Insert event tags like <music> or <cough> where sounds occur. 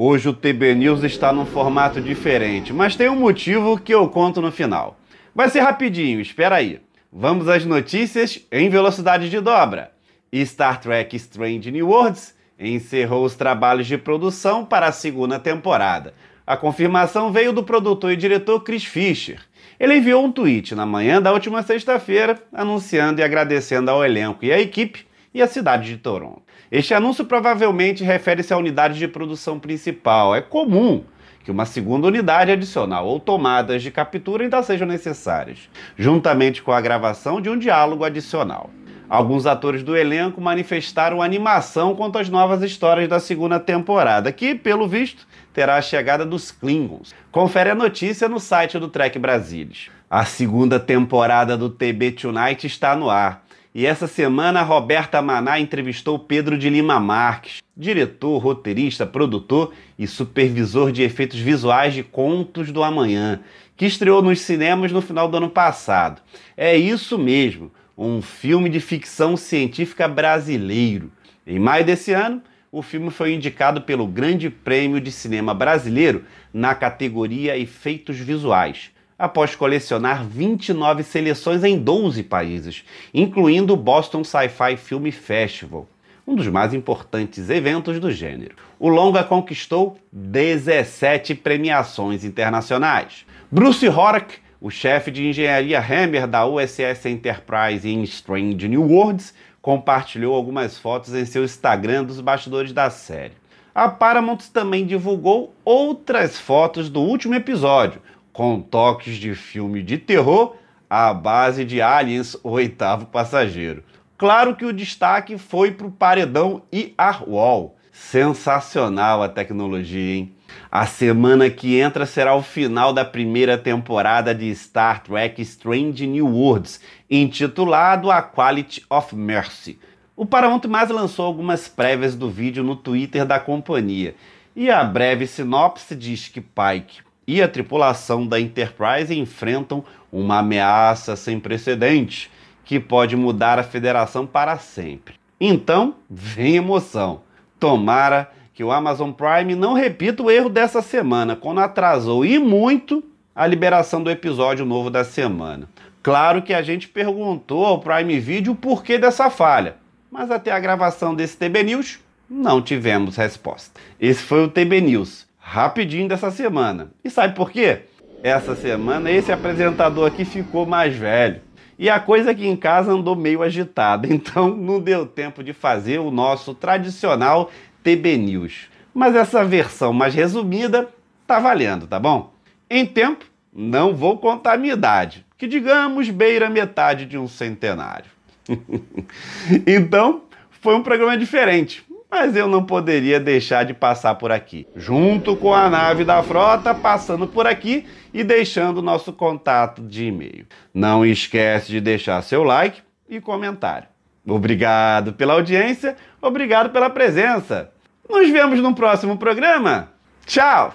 hoje o TB News está num formato diferente, mas tem um motivo que eu conto no final. Vai ser rapidinho, espera aí. Vamos às notícias em velocidade de dobra. Star Trek Strange New Worlds encerrou os trabalhos de produção para a segunda temporada. A confirmação veio do produtor e diretor Chris Fisher. Ele enviou um tweet na manhã da última sexta-feira anunciando e agradecendo ao elenco e à equipe e à cidade de Toronto. Este anúncio provavelmente refere-se à unidade de produção principal. É comum que uma segunda unidade adicional ou tomadas de captura ainda sejam necessárias, juntamente com a gravação de um diálogo adicional. Alguns atores do elenco manifestaram animação quanto às novas histórias da segunda temporada, que, pelo visto, terá a chegada dos Klingons. Confere a notícia no site do Trek Brasilis. A segunda temporada do TB Tonight está no ar. E essa semana a Roberta Maná entrevistou Pedro de Lima Marques, diretor, roteirista, produtor e supervisor de efeitos visuais de Contos do Amanhã, que estreou nos cinemas no final do ano passado. É isso mesmo, um filme de ficção científica brasileiro. Em maio desse ano, o filme foi indicado pelo Grande Prêmio de Cinema Brasileiro na categoria Efeitos Visuais após colecionar 29 seleções em 12 países, incluindo o Boston Sci-Fi Film Festival, um dos mais importantes eventos do gênero. O longa conquistou 17 premiações internacionais. Bruce Horak, o chefe de engenharia Hammer da USS Enterprise em Strange New Worlds, compartilhou algumas fotos em seu Instagram dos bastidores da série. A Paramount também divulgou outras fotos do último episódio, com toques de filme de terror à base de Aliens, o oitavo passageiro. Claro que o destaque foi para o paredão e Wall. Sensacional a tecnologia, hein? A semana que entra será o final da primeira temporada de Star Trek Strange New Worlds, intitulado A Quality of Mercy. O Paramount Mais lançou algumas prévias do vídeo no Twitter da companhia, e a breve sinopse diz que Pike e a tripulação da Enterprise enfrentam uma ameaça sem precedentes que pode mudar a federação para sempre. Então, vem emoção. Tomara que o Amazon Prime não repita o erro dessa semana, quando atrasou e muito a liberação do episódio novo da semana. Claro que a gente perguntou ao Prime Video o porquê dessa falha, mas até a gravação desse TB News não tivemos resposta. Esse foi o TB News rapidinho dessa semana. E sabe por quê? Essa semana esse apresentador aqui ficou mais velho. E a coisa aqui em casa andou meio agitada, <laughs> então não deu tempo de fazer o nosso tradicional TB News. Mas essa versão mais resumida tá valendo, tá bom? Em tempo, não vou contar minha idade, que digamos beira metade de um centenário. <laughs> então, foi um programa diferente, mas eu não poderia deixar de passar por aqui, junto com a nave da frota passando por aqui e deixando nosso contato de e-mail. Não esquece de deixar seu like e comentário. Obrigado pela audiência, obrigado pela presença. Nos vemos no próximo programa. Tchau!